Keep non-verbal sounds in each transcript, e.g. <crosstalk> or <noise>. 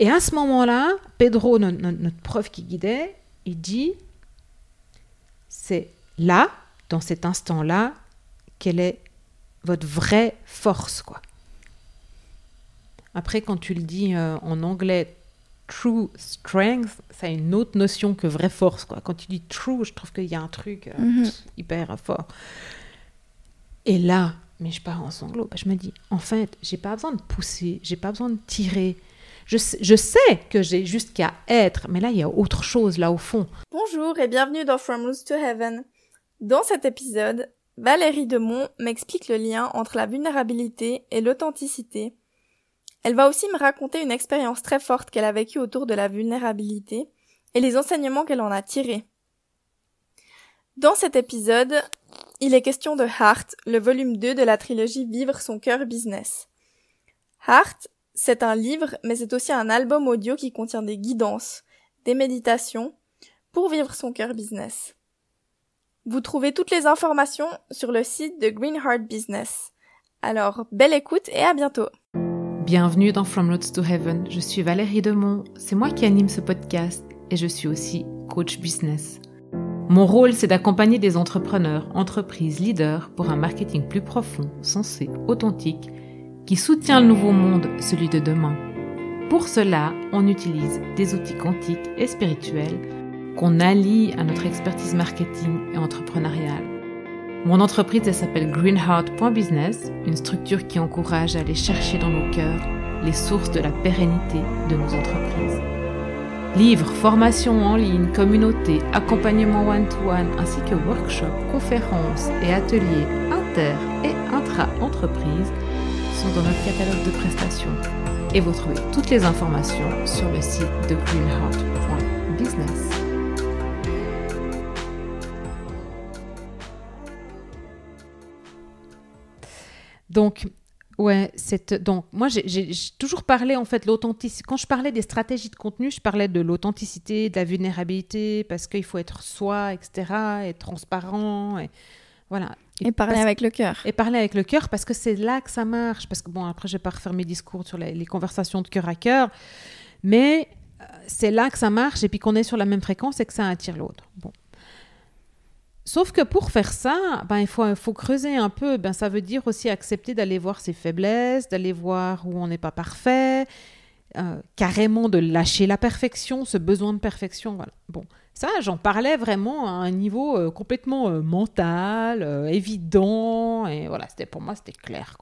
Et à ce moment-là, Pedro, no- no- notre prof qui guidait, il dit, c'est là, dans cet instant-là, quelle est votre vraie force, quoi. Après, quand tu le dis euh, en anglais, true strength, ça a une autre notion que vraie force, quoi. Quand tu dis true, je trouve qu'il y a un truc euh, Mhm. hyper fort. Et là, mais je pars en sanglots. Je me dis, en fait, j'ai pas besoin de pousser, j'ai pas besoin de tirer. Je, je sais que j'ai juste qu'à être, mais là, il y a autre chose, là, au fond. Bonjour et bienvenue dans From Roots to Heaven. Dans cet épisode, Valérie Demont m'explique le lien entre la vulnérabilité et l'authenticité. Elle va aussi me raconter une expérience très forte qu'elle a vécue autour de la vulnérabilité et les enseignements qu'elle en a tirés. Dans cet épisode, il est question de Heart, le volume 2 de la trilogie Vivre son cœur business. Heart, c'est un livre, mais c'est aussi un album audio qui contient des guidances, des méditations, pour vivre son cœur business. Vous trouvez toutes les informations sur le site de Green Heart Business. Alors, belle écoute et à bientôt. Bienvenue dans From Roads to Heaven. Je suis Valérie Demont. C'est moi qui anime ce podcast et je suis aussi coach business. Mon rôle, c'est d'accompagner des entrepreneurs, entreprises, leaders pour un marketing plus profond, sensé, authentique, qui soutient le nouveau monde, celui de demain. Pour cela, on utilise des outils quantiques et spirituels qu'on allie à notre expertise marketing et entrepreneuriale. Mon entreprise, elle s'appelle greenheart.business, une structure qui encourage à aller chercher dans nos cœurs les sources de la pérennité de nos entreprises. Livres, formations en ligne, communautés, accompagnement one-to-one, ainsi que workshops, conférences et ateliers inter- et intra-entreprises sont dans notre catalogue de prestations. Et vous trouvez toutes les informations sur le site de greenheart.business. Donc, ouais, c'est donc moi j'ai- toujours parlé en fait l'authenticité. Quand je parlais des stratégies de contenu, je parlais de l'authenticité, de la vulnérabilité, parce qu'il faut être soi, etc., être transparent, et voilà. Et parler parce- avec le cœur. et parler avec le cœur parce que c'est là que ça marche. Parce que bon, après, je vais pas refaire mes discours sur les, les conversations de cœur à cœur, mais euh, c'est là que ça marche et puis qu'on est sur la même fréquence et que ça attire l'autre. Bon. Sauf que pour faire ça, ben, il faut, il faut creuser un peu. Ben, ça veut dire aussi accepter d'aller voir ses faiblesses, d'aller voir où on n'est pas parfait, euh, carrément de lâcher la perfection, ce besoin de perfection. Voilà. Bon, ça, j'en parlais vraiment à un niveau euh, complètement euh, mental, euh, évident, et voilà, c'était pour moi, c'était clair.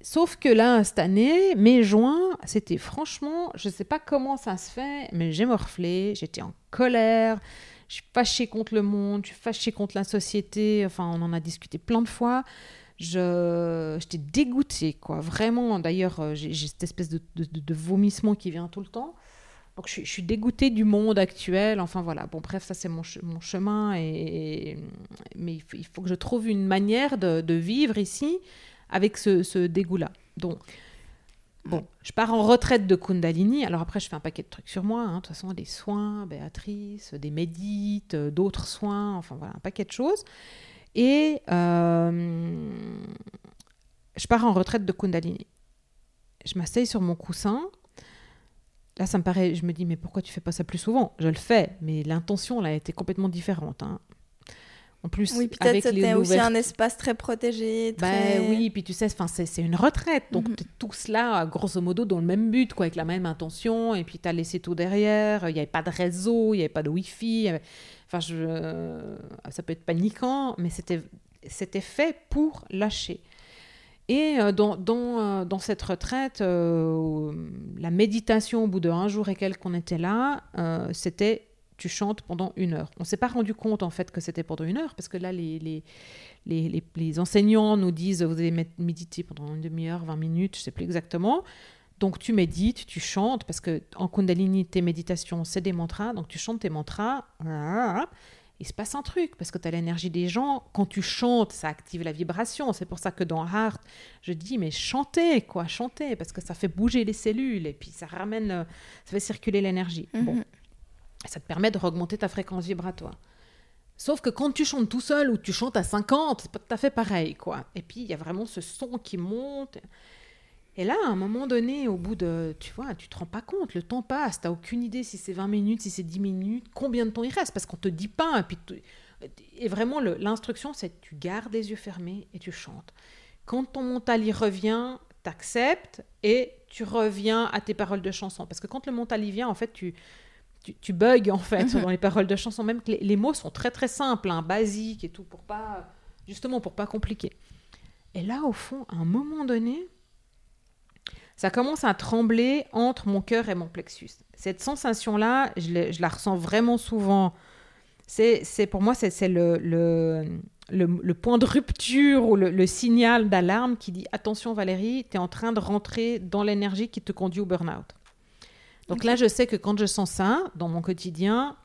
Sauf que là, cette année, mai-juin, c'était franchement, je ne sais pas comment ça se fait, mais j'ai morflé, j'étais en colère, je suis fâchée contre le monde, je suis fâchée contre la société, enfin, on en a discuté plein de fois. Je, j'étais dégoûtée, quoi, vraiment. D'ailleurs, j'ai, cette espèce de vomissement qui vient tout le temps. Donc, je suis, je suis dégoûtée du monde actuel. Enfin, voilà. Bon, bref, ça, c'est mon, che- mon chemin. Et, mais il faut, il faut que je trouve une manière de, de vivre ici avec ce, ce dégoût-là. Donc, bon, je pars en retraite de Kundalini. Alors après, je fais un paquet de trucs sur moi. hein. De toute façon, des soins, Béatrice, des médites, euh, d'autres soins. Enfin, voilà, un paquet de choses. Et euh, je pars en retraite de Kundalini. Je m'asseye sur mon coussin. Là, ça me paraît, je me dis, mais pourquoi tu fais pas ça plus souvent? Je le fais, mais l'intention, là, était complètement différente. hein. En plus, Oui, peut-être avec c'était les aussi ouvertures- un espace très protégé. bah Très... oui, puis tu sais, c'est c'est une retraite, donc Mhm. t'es tous là, grosso modo, dans le même but, quoi, avec la même intention, et puis t'as laissé tout derrière, il n'y avait pas de réseau, il n'y avait pas de Wi-Fi, avait- enfin, je... ça peut être paniquant, mais c'était c'était fait pour lâcher. Et euh, dans, dans, euh, dans cette retraite, euh, la méditation, au bout de un jour et quelques qu'on était là, c'était tu chantes pendant une heure. On s'est pas rendu compte en fait que c'était pendant une heure, parce que là, les, les, les, les- enseignants nous disent vous allez méditer pendant une demi-heure, 20 minutes, je sais plus exactement. Donc tu médites, tu chantes, parce que en Kundalini, tes méditations, c'est des mantras, donc tu chantes tes mantras. Il se passe un truc, parce que tu as l'énergie des gens. Quand tu chantes, ça active la vibration. C'est pour ça que dans Heart, je dis, mais chantez, quoi, chantez, parce que ça fait bouger les cellules, et puis ça ramène, euh, ça fait circuler l'énergie. Bon. Mhm. Ça te permet de augmenter ta fréquence vibratoire. Sauf que quand tu chantes tout seul ou tu chantes à 50, c'est pas tout à fait pareil, quoi. Et puis, il y a vraiment ce son qui monte. Et là, à un moment donné, au bout de, tu vois, tu te rends pas compte, le temps passe, tu n'as aucune idée si c'est 20 minutes, si c'est 10 minutes, combien de temps il reste, parce qu'on te dit pas. Et, puis et vraiment, l'instruction, c'est tu gardes les yeux fermés et tu chantes. Quand ton mental y revient, tu acceptes et tu reviens à tes paroles de chanson. Parce que quand le mental y vient, en fait, tu, tu, tu bugs, en fait, dans les paroles de chanson. Même que les, mots sont très, très simples, hein, basiques et tout, pour pas, justement, pour pas compliquer. Et là, au fond, à un moment donné, ça commence à trembler entre mon cœur et mon plexus. Cette sensation-là, je, je, la ressens vraiment souvent. C'est pour moi, c'est le, le, le, point de rupture ou le, signal d'alarme qui dit attention Valérie, tu es en train de rentrer dans l'énergie qui te conduit au burn-out. Donc là, je sais que quand je sens ça dans mon quotidien,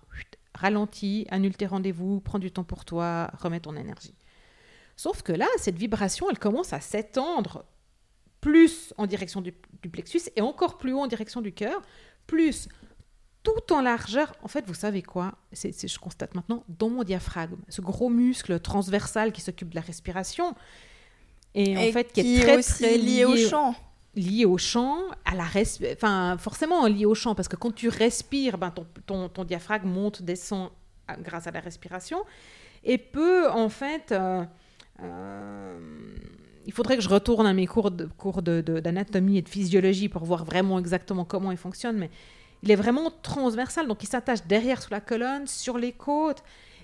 ralentis, annule tes rendez-vous, prends du temps pour toi, remets ton énergie. Sauf que là, cette vibration, elle commence à s'étendre plus en direction du, plexus et encore plus haut en direction du cœur, plus tout en largeur. En fait, vous savez quoi? C'est, Je constate maintenant dans mon diaphragme, ce gros muscle transversal qui s'occupe de la respiration et, en fait qui, est très, aussi lié, au chant. Lié au chant, à la enfin forcément lié au chant parce que quand tu respires, ben, ton, ton, diaphragme monte, descend grâce à la respiration et peut en fait euh, euh, il faudrait que je retourne à mes cours d'anatomie de, et de physiologie pour voir vraiment exactement comment il fonctionne, mais il est vraiment transversal, donc il s'attache derrière sous la colonne, sur les côtes,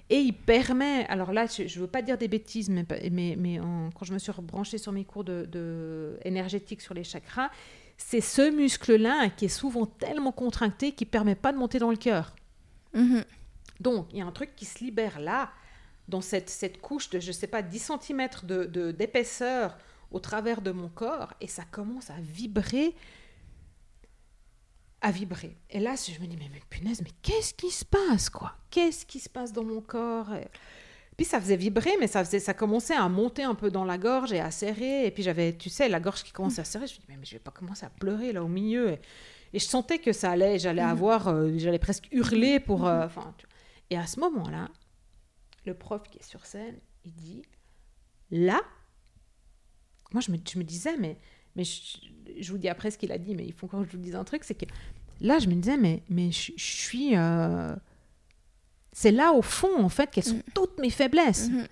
et il permet, alors là, je ne veux pas dire des bêtises, mais, mais, mais quand je me suis rebranchée sur mes cours de, de énergétique sur les chakras, c'est ce muscle-là qui est souvent tellement contracté qu'il ne permet pas de monter dans le cœur. Mm-hmm. Donc, il y a un truc qui se libère là, dans cette, cette couche de, je ne sais pas, 10 cm d'épaisseur de, d'épaisseur au travers de mon corps, et ça commence à vibrer à vibrer. Et là, je me dis, mais, mais punaise, mais qu'est-ce qui se passe, quoi? Qu'est-ce qui se passe dans mon corps? Puis ça faisait vibrer, mais ça, faisait, ça commençait à monter un peu dans la gorge et à serrer. Et puis j'avais, tu sais, la gorge qui commençait à serrer. Je me dis, mais, mais je vais pas commencer à pleurer là au milieu. Et, je sentais que ça allait, j'allais avoir, euh, j'allais presque hurler pour... Euh, enfin, et à ce moment-là, le prof qui est sur scène, il dit, là, moi je me, je me disais, mais mais je, vous dis après ce qu'il a dit, mais il faut que je vous dise un truc, c'est que là, je me disais, mais, mais je, suis... Euh, c'est là, au fond, en fait, qu'elles sont mm. toutes mes faiblesses. Mm-hmm.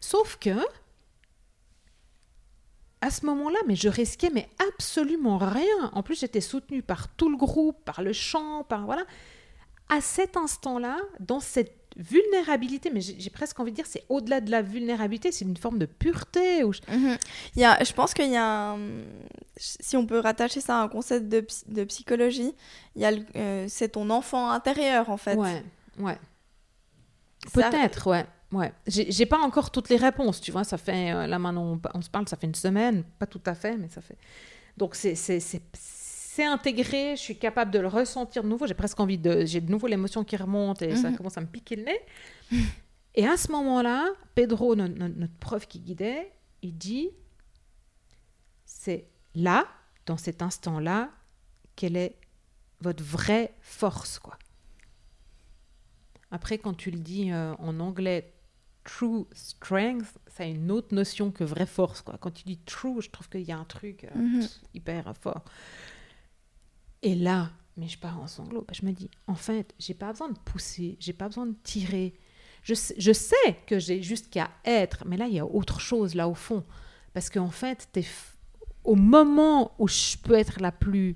Sauf que, à ce moment-là, mais je risquais mais absolument rien. En plus, j'étais soutenue par tout le groupe, par le chant, par voilà. À cet instant-là, dans cette vulnérabilité, mais j'ai presque envie de dire, c'est au-delà de la vulnérabilité, c'est une forme de pureté. Ou... Mhm. Il y a, je pense qu'il y a, si on peut rattacher ça à un concept de, de psychologie, il y a euh, c'est ton enfant intérieur en fait. Ouais, ouais. Peut-être, ouais. Ouais, j'ai pas encore toutes les réponses, tu vois. Ça fait, euh, là maintenant, on, se parle, ça fait une semaine, pas tout à fait, mais ça fait. Donc c'est c'est intégré, je suis capable de le ressentir de nouveau. J'ai presque envie de. J'ai de nouveau l'émotion qui remonte et ça mhm. commence à me piquer le nez. Et à ce moment-là, Pedro, notre, prof qui guidait, il dit c'est là, dans cet instant-là, quelle est votre vraie force, quoi. Après, quand tu le dis euh, en anglais, true strength, ça a une autre notion que vraie force, quoi. Quand tu dis true, je trouve qu'il y a un truc euh, mhm. hyper fort. Et là, mais je pars en sanglots. Bah, je me dis, en fait, j'ai pas besoin de pousser, j'ai pas besoin de tirer. Je, je sais que j'ai juste qu'à être, mais là, il y a autre chose là au fond. Parce qu'en fait, es au moment où je peux être la plus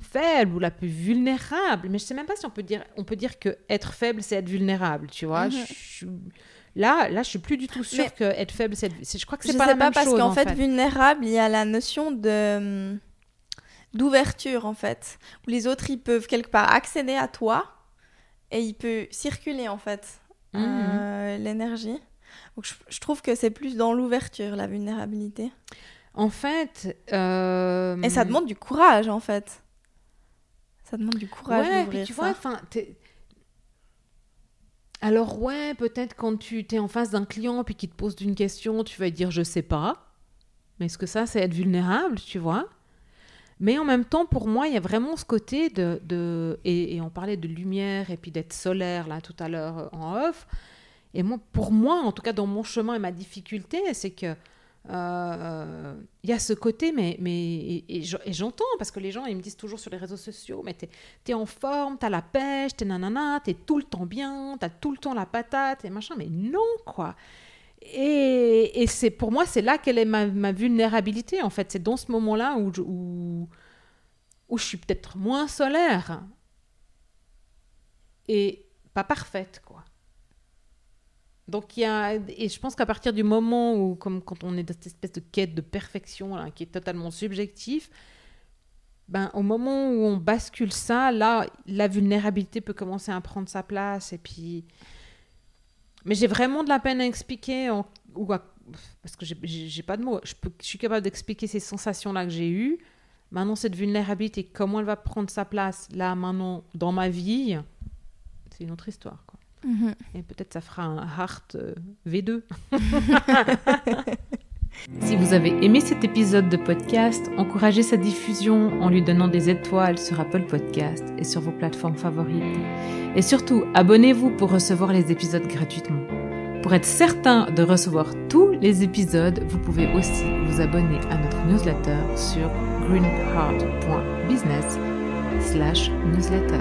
faible ou la plus vulnérable, mais je sais même pas si on peut dire, on peut dire que être faible, c'est être vulnérable, tu vois. Mhm. je, là, là, je suis plus du tout sûre que être faible, c'est être... Je crois que c'est pas la même pas, chose. Parce qu'en fait, fait, vulnérable, il y a la notion de d'ouverture en fait, où les autres ils peuvent quelque part accéder à toi et il peut circuler en fait mhm. euh, l'énergie. Donc je, trouve que c'est plus dans l'ouverture la vulnérabilité. En fait, euh, et ça demande du courage en fait. Ça demande du courage ouais, tu vois, enfin, alors ouais, peut-être quand tu es en face d'un client puis qu'il te pose une question, tu vas dire je sais pas. Mais est-ce que ça, c'est être vulnérable, tu vois? Mais en même temps, pour moi, il y a vraiment ce côté de... de et, on parlait de lumière et puis d'être solaire, là, tout à l'heure, euh, en off. Et moi, pour moi, en tout cas, dans mon chemin et ma difficulté, c'est que euh, il y a ce côté, mais, mais et, j'entends, parce que les gens, ils me disent toujours sur les réseaux sociaux, mais t'es es en forme, t'as la pêche, t'es nanana, t'es tout le temps bien, t'as tout le temps la patate, et machin, mais non, quoi. Et, c'est pour moi, c'est là qu'elle est ma, vulnérabilité, en fait. C'est dans ce moment-là où, où, je suis peut-être moins solaire et pas parfaite, quoi. Donc il y a et je pense qu'à partir du moment où comme quand on est dans cette espèce de quête de perfection là, qui est totalement subjectif, ben au moment où on bascule ça, là la vulnérabilité peut commencer à prendre sa place et puis mais j'ai vraiment de la peine à expliquer ou parce que j'ai pas de mots. Je, peux, je suis capable d'expliquer ces sensations là que j'ai eues. Maintenant cette vulnérabilité, comment elle va prendre sa place là maintenant dans ma vie, c'est une autre histoire quoi. Mhm. Et peut-être ça fera un Heart euh, V2. <laughs> <laughs> si vous avez aimé cet épisode de podcast, encouragez sa diffusion en lui donnant des étoiles sur Apple Podcast et sur vos plateformes favorites. Et surtout, abonnez-vous pour recevoir les épisodes gratuitement. Pour être certain de recevoir tous les épisodes, vous pouvez aussi vous abonner à notre newsletter sur greenheart.business/newsletter.